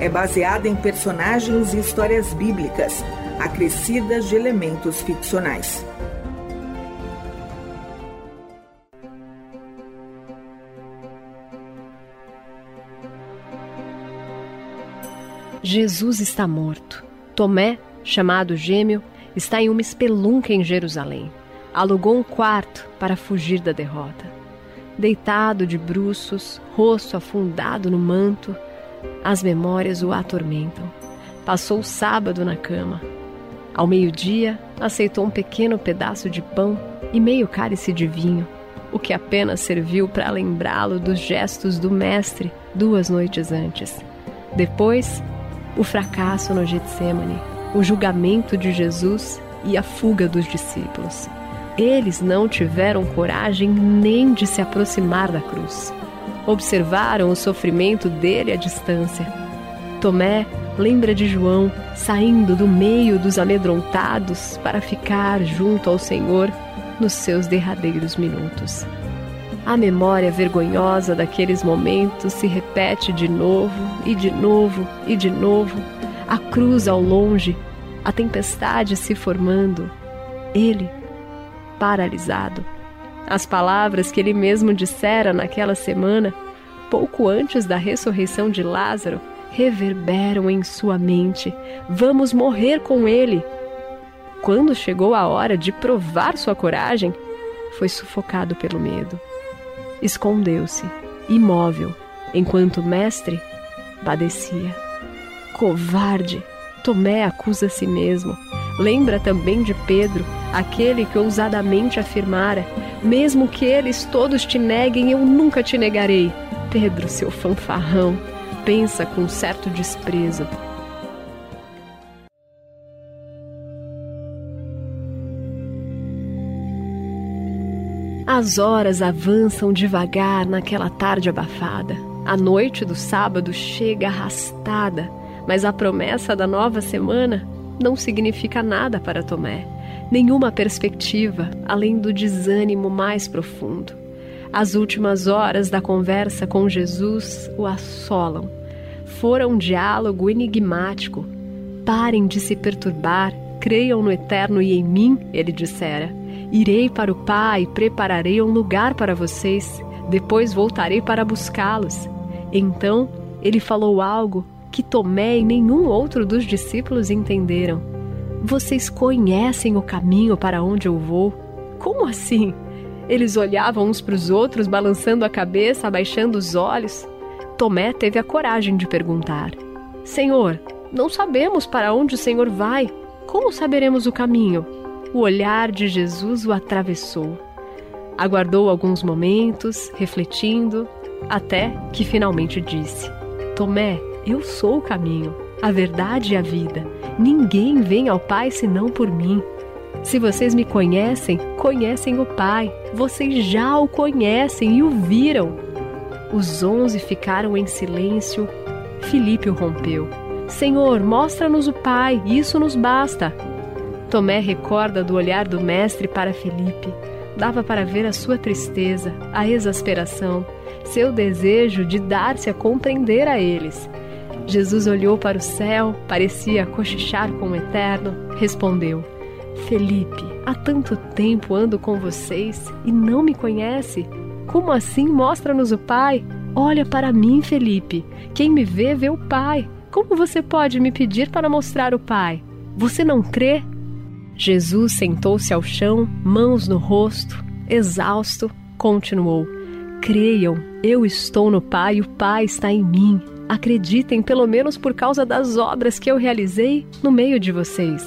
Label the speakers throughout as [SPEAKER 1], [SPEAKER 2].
[SPEAKER 1] é baseada em personagens e histórias bíblicas, acrescidas de elementos ficcionais.
[SPEAKER 2] Jesus está morto. Tomé, chamado Gêmeo, está em uma espelunca em Jerusalém. Alugou um quarto para fugir da derrota. Deitado de bruços, rosto afundado no manto, as memórias o atormentam. Passou o sábado na cama. Ao meio-dia, aceitou um pequeno pedaço de pão e meio cálice de vinho, o que apenas serviu para lembrá-lo dos gestos do Mestre duas noites antes. Depois, o fracasso no Getsemane, o julgamento de Jesus e a fuga dos discípulos. Eles não tiveram coragem nem de se aproximar da cruz. Observaram o sofrimento dele à distância. Tomé lembra de João saindo do meio dos amedrontados para ficar junto ao Senhor nos seus derradeiros minutos. A memória vergonhosa daqueles momentos se repete de novo e de novo e de novo. A cruz ao longe, a tempestade se formando. Ele, paralisado. As palavras que ele mesmo dissera naquela semana, pouco antes da ressurreição de Lázaro, reverberam em sua mente: Vamos morrer com ele. Quando chegou a hora de provar sua coragem, foi sufocado pelo medo escondeu-se, imóvel, enquanto o mestre padecia. Covarde! Tomé acusa a si mesmo. Lembra também de Pedro, aquele que ousadamente afirmara: Mesmo que eles todos te neguem, eu nunca te negarei. Pedro, seu fanfarrão, pensa com certo desprezo. As horas avançam devagar naquela tarde abafada. A noite do sábado chega arrastada, mas a promessa da nova semana não significa nada para Tomé. Nenhuma perspectiva além do desânimo mais profundo. As últimas horas da conversa com Jesus o assolam. Fora um diálogo enigmático. Parem de se perturbar, creiam no eterno e em mim, ele dissera. Irei para o Pai, prepararei um lugar para vocês, depois voltarei para buscá-los. Então ele falou algo que Tomé e nenhum outro dos discípulos entenderam. Vocês conhecem o caminho para onde eu vou? Como assim? Eles olhavam uns para os outros, balançando a cabeça, abaixando os olhos. Tomé teve a coragem de perguntar: Senhor, não sabemos para onde o Senhor vai. Como saberemos o caminho? o olhar de Jesus o atravessou. Aguardou alguns momentos, refletindo, até que finalmente disse: Tomé, eu sou o caminho, a verdade e a vida. Ninguém vem ao Pai senão por mim. Se vocês me conhecem, conhecem o Pai. Vocês já o conhecem e o viram. Os onze ficaram em silêncio. Filipe o rompeu. Senhor, mostra-nos o Pai, isso nos basta. Tomé recorda do olhar do mestre para Felipe. Dava para ver a sua tristeza, a exasperação, seu desejo de dar-se a compreender a eles. Jesus olhou para o céu, parecia cochichar com o Eterno, respondeu: Felipe, há tanto tempo ando com vocês e não me conhece. Como assim mostra-nos o Pai? Olha para mim, Felipe. Quem me vê, vê o Pai. Como você pode me pedir para mostrar o Pai? Você não crê? Jesus sentou-se ao chão, mãos no rosto, exausto, continuou: Creiam, eu estou no Pai e o Pai está em mim. Acreditem, pelo menos por causa das obras que eu realizei no meio de vocês.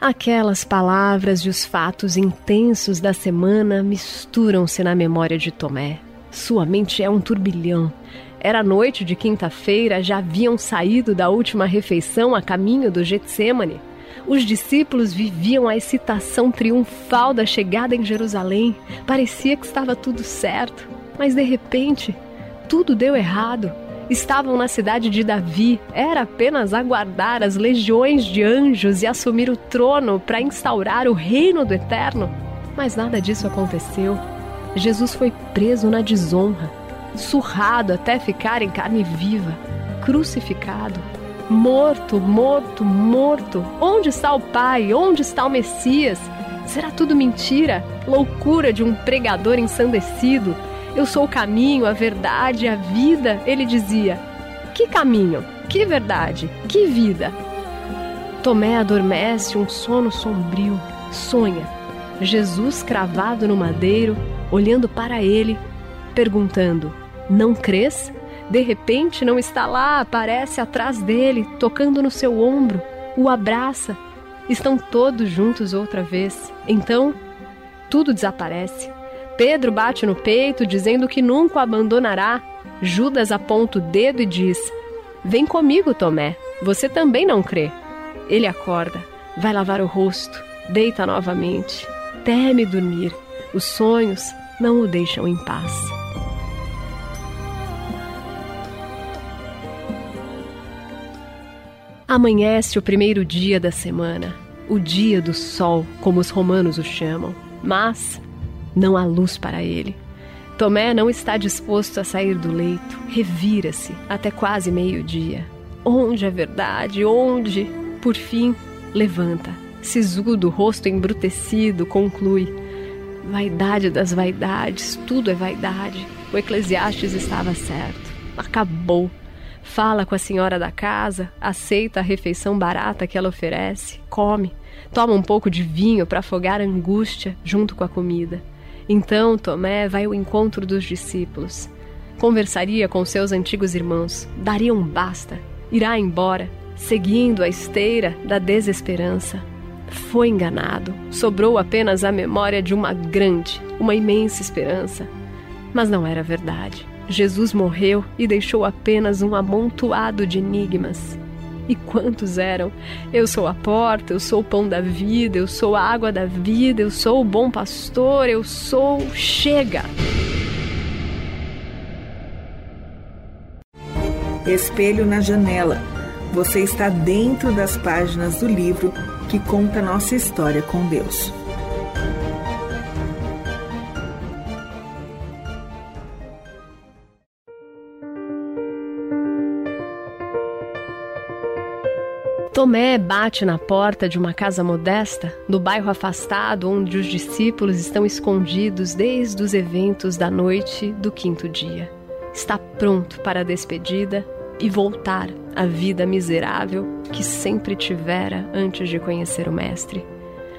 [SPEAKER 2] Aquelas palavras e os fatos intensos da semana misturam-se na memória de Tomé. Sua mente é um turbilhão. Era noite de quinta-feira, já haviam saído da última refeição a caminho do Getsemane. Os discípulos viviam a excitação triunfal da chegada em Jerusalém. Parecia que estava tudo certo, mas de repente, tudo deu errado. Estavam na cidade de Davi, era apenas aguardar as legiões de anjos e assumir o trono para instaurar o reino do eterno. Mas nada disso aconteceu. Jesus foi preso na desonra, surrado até ficar em carne viva, crucificado, morto, morto, morto. Onde está o Pai? Onde está o Messias? Será tudo mentira? Loucura de um pregador ensandecido? Eu sou o caminho, a verdade, a vida, ele dizia. Que caminho? Que verdade? Que vida? Tomé adormece um sono sombrio, sonha. Jesus cravado no madeiro, olhando para ele, perguntando: Não crês? De repente não está lá, aparece atrás dele, tocando no seu ombro, o abraça. Estão todos juntos outra vez. Então, tudo desaparece. Pedro bate no peito, dizendo que nunca o abandonará. Judas aponta o dedo e diz: Vem comigo, Tomé. Você também não crê. Ele acorda, vai lavar o rosto, deita novamente, teme dormir. Os sonhos não o deixam em paz. Amanhece o primeiro dia da semana, o dia do sol, como os romanos o chamam. Mas não há luz para ele. Tomé não está disposto a sair do leito, revira-se até quase meio-dia. Onde a verdade? Onde? Por fim, levanta. Sisudo, rosto embrutecido, conclui: Vaidade das vaidades, tudo é vaidade. O Eclesiastes estava certo. Acabou. Fala com a senhora da casa, aceita a refeição barata que ela oferece, come, toma um pouco de vinho para afogar a angústia junto com a comida. Então Tomé vai ao encontro dos discípulos. Conversaria com seus antigos irmãos, daria um basta, irá embora, seguindo a esteira da desesperança. Foi enganado, sobrou apenas a memória de uma grande, uma imensa esperança. Mas não era verdade. Jesus morreu e deixou apenas um amontoado de enigmas. E quantos eram? Eu sou a porta, eu sou o pão da vida, eu sou a água da vida, eu sou o bom pastor, eu sou. Chega!
[SPEAKER 1] Espelho na janela. Você está dentro das páginas do livro que conta nossa história com Deus.
[SPEAKER 2] Tomé bate na porta de uma casa modesta, no bairro afastado onde os discípulos estão escondidos desde os eventos da noite do quinto dia. Está pronto para a despedida e voltar à vida miserável que sempre tivera antes de conhecer o Mestre.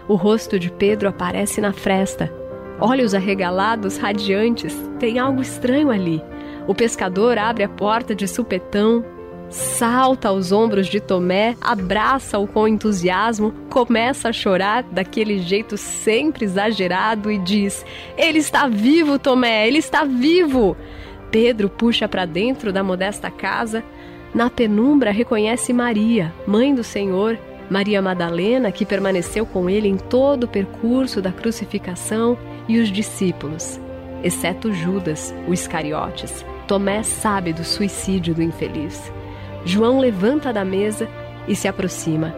[SPEAKER 2] O rosto de Pedro aparece na fresta. Olhos arregalados, radiantes, tem algo estranho ali. O pescador abre a porta de supetão, salta aos ombros de Tomé, abraça-o com entusiasmo, começa a chorar daquele jeito sempre exagerado e diz: Ele está vivo, Tomé, ele está vivo! Pedro puxa para dentro da modesta casa. Na penumbra reconhece Maria, mãe do Senhor, Maria Madalena, que permaneceu com ele em todo o percurso da crucificação, e os discípulos, exceto Judas, o Iscariotes. Tomé sabe do suicídio do infeliz. João levanta da mesa e se aproxima.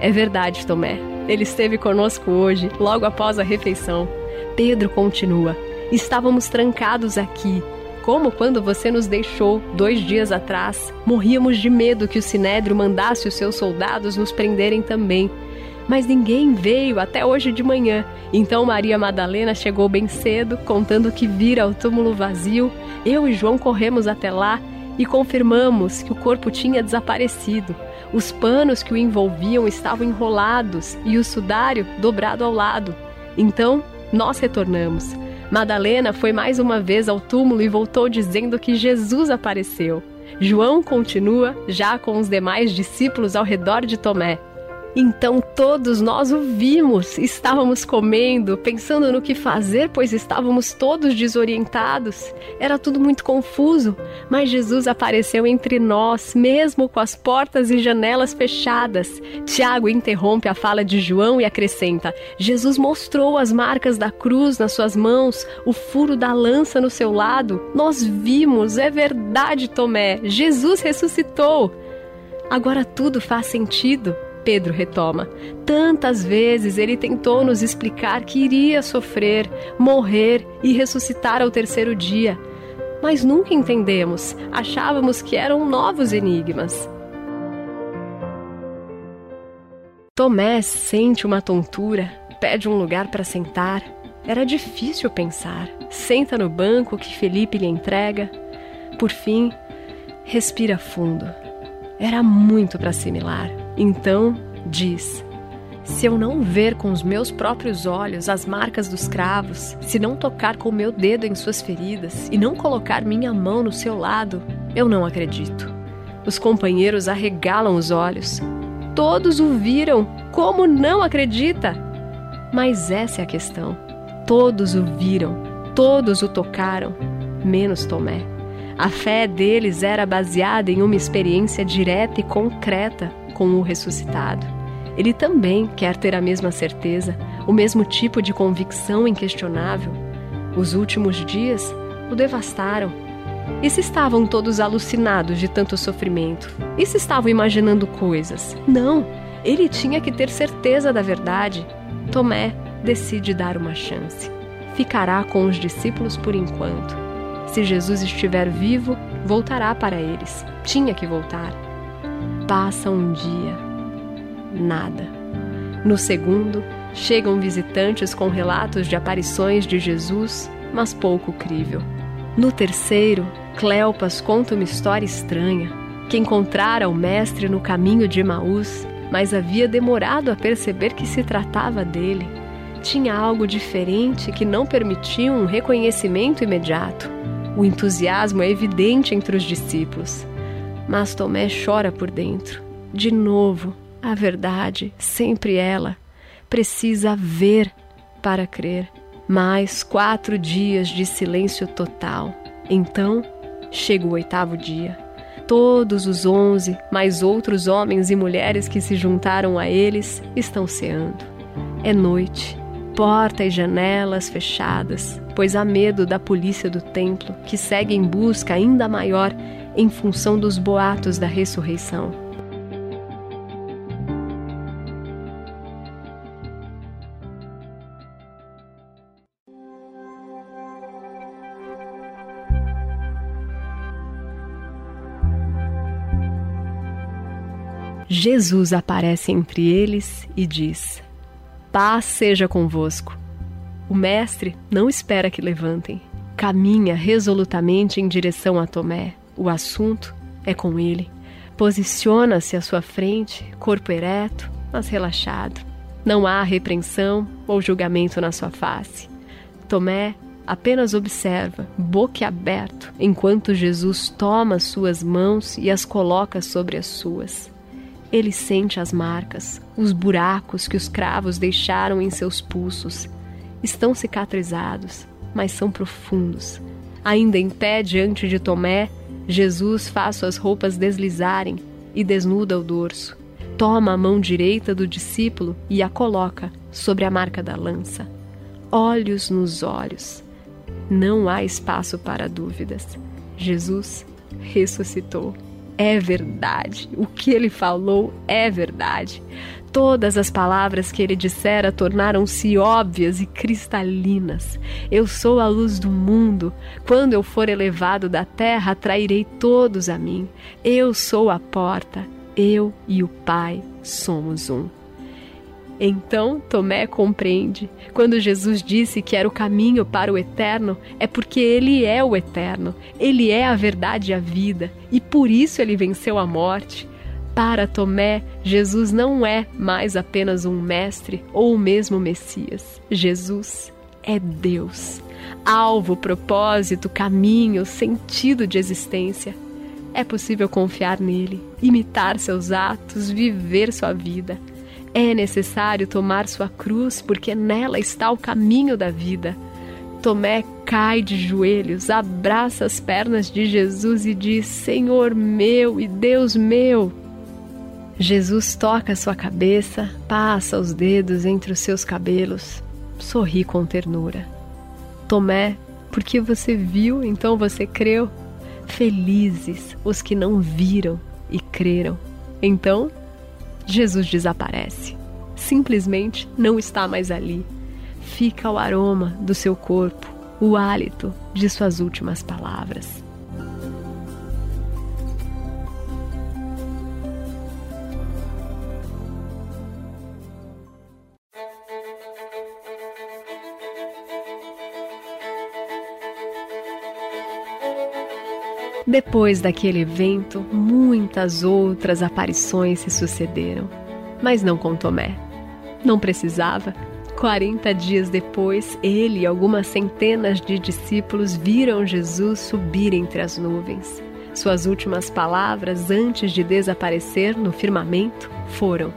[SPEAKER 2] É verdade, Tomé. Ele esteve conosco hoje, logo após a refeição. Pedro continua. Estávamos trancados aqui, como quando você nos deixou dois dias atrás. Morríamos de medo que o Sinédrio mandasse os seus soldados nos prenderem também. Mas ninguém veio até hoje de manhã. Então Maria Madalena chegou bem cedo, contando que vira o túmulo vazio. Eu e João corremos até lá e confirmamos que o corpo tinha desaparecido. Os panos que o envolviam estavam enrolados e o sudário dobrado ao lado. Então, nós retornamos. Madalena foi mais uma vez ao túmulo e voltou dizendo que Jesus apareceu. João continua, já com os demais discípulos ao redor de Tomé. Então todos nós o vimos, estávamos comendo, pensando no que fazer, pois estávamos todos desorientados. Era tudo muito confuso, mas Jesus apareceu entre nós, mesmo com as portas e janelas fechadas. Tiago interrompe a fala de João e acrescenta: Jesus mostrou as marcas da cruz nas suas mãos, o furo da lança no seu lado. Nós vimos, é verdade, Tomé, Jesus ressuscitou. Agora tudo faz sentido. Pedro retoma. Tantas vezes ele tentou nos explicar que iria sofrer, morrer e ressuscitar ao terceiro dia. Mas nunca entendemos, achávamos que eram novos enigmas. Tomé sente uma tontura, pede um lugar para sentar. Era difícil pensar. Senta no banco que Felipe lhe entrega. Por fim, respira fundo. Era muito para assimilar. Então diz: Se eu não ver com os meus próprios olhos as marcas dos cravos, se não tocar com o meu dedo em suas feridas e não colocar minha mão no seu lado, eu não acredito. Os companheiros arregalam os olhos. Todos o viram. Como não acredita? Mas essa é a questão. Todos o viram, todos o tocaram, menos Tomé. A fé deles era baseada em uma experiência direta e concreta com o ressuscitado. Ele também quer ter a mesma certeza, o mesmo tipo de convicção inquestionável. Os últimos dias o devastaram. E se estavam todos alucinados de tanto sofrimento? E se estavam imaginando coisas? Não! Ele tinha que ter certeza da verdade. Tomé decide dar uma chance. Ficará com os discípulos por enquanto. Se Jesus estiver vivo, voltará para eles. Tinha que voltar. Passa um dia. Nada. No segundo, chegam visitantes com relatos de aparições de Jesus, mas pouco crível. No terceiro, Cleopas conta uma história estranha, que encontrara o mestre no caminho de Maús, mas havia demorado a perceber que se tratava dele. Tinha algo diferente que não permitia um reconhecimento imediato. O entusiasmo é evidente entre os discípulos. Mas Tomé chora por dentro. De novo, a verdade, sempre ela, precisa ver para crer. Mais quatro dias de silêncio total. Então, chega o oitavo dia. Todos os onze, mais outros homens e mulheres que se juntaram a eles, estão ceando. É noite porta e janelas fechadas, pois há medo da polícia do templo, que segue em busca ainda maior em função dos boatos da ressurreição. Jesus aparece entre eles e diz: Paz seja convosco. O mestre não espera que levantem. Caminha resolutamente em direção a Tomé. O assunto é com ele. Posiciona-se à sua frente, corpo ereto, mas relaxado. Não há repreensão ou julgamento na sua face. Tomé apenas observa, boquiaberto, enquanto Jesus toma suas mãos e as coloca sobre as suas. Ele sente as marcas, os buracos que os cravos deixaram em seus pulsos. Estão cicatrizados, mas são profundos. Ainda em pé diante de Tomé, Jesus faz suas roupas deslizarem e desnuda o dorso. Toma a mão direita do discípulo e a coloca sobre a marca da lança. Olhos nos olhos. Não há espaço para dúvidas. Jesus ressuscitou é verdade. O que ele falou é verdade. Todas as palavras que ele dissera tornaram-se óbvias e cristalinas. Eu sou a luz do mundo. Quando eu for elevado da terra, atrairei todos a mim. Eu sou a porta. Eu e o Pai somos um. Então Tomé compreende. Quando Jesus disse que era o caminho para o eterno, é porque ele é o eterno, ele é a verdade e a vida, e por isso ele venceu a morte. Para Tomé, Jesus não é mais apenas um mestre ou mesmo Messias. Jesus é Deus. Alvo, propósito, caminho, sentido de existência. É possível confiar nele, imitar seus atos, viver sua vida É necessário tomar sua cruz, porque nela está o caminho da vida. Tomé cai de joelhos, abraça as pernas de Jesus e diz: Senhor meu e Deus meu. Jesus toca sua cabeça, passa os dedos entre os seus cabelos, sorri com ternura. Tomé, porque você viu, então você creu. Felizes os que não viram e creram. Então, Jesus desaparece. Simplesmente não está mais ali. Fica o aroma do seu corpo, o hálito de suas últimas palavras. Depois daquele evento, muitas outras aparições se sucederam, mas não com Tomé. Não precisava. Quarenta dias depois, ele e algumas centenas de discípulos viram Jesus subir entre as nuvens. Suas últimas palavras antes de desaparecer no firmamento foram: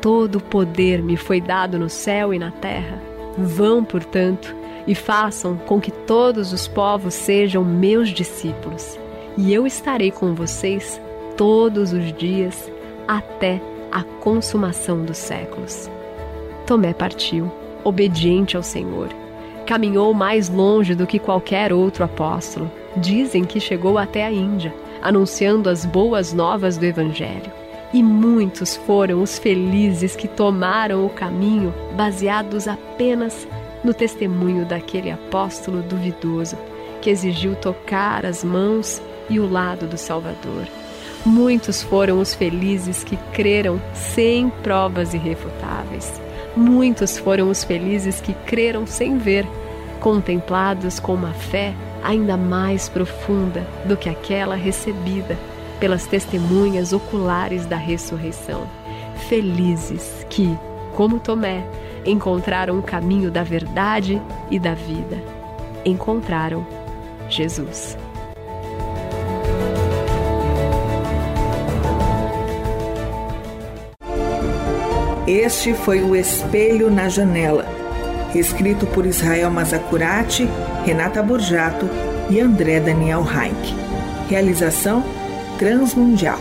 [SPEAKER 2] Todo o poder me foi dado no céu e na terra. Vão, portanto, e façam com que todos os povos sejam meus discípulos e eu estarei com vocês todos os dias até a consumação dos séculos. Tomé partiu, obediente ao Senhor. Caminhou mais longe do que qualquer outro apóstolo. Dizem que chegou até a Índia, anunciando as boas novas do Evangelho. E muitos foram os felizes que tomaram o caminho baseados apenas no testemunho daquele apóstolo duvidoso que exigiu tocar as mãos e o lado do Salvador. Muitos foram os felizes que creram sem provas irrefutáveis. Muitos foram os felizes que creram sem ver, contemplados com uma fé ainda mais profunda do que aquela recebida pelas testemunhas oculares da ressurreição. Felizes que, como Tomé, encontraram o caminho da verdade e da vida. Encontraram Jesus.
[SPEAKER 1] Este foi o Espelho na Janela, escrito por Israel Mazacurati, Renata Borjato e André Daniel Reich. Realização Transmundial.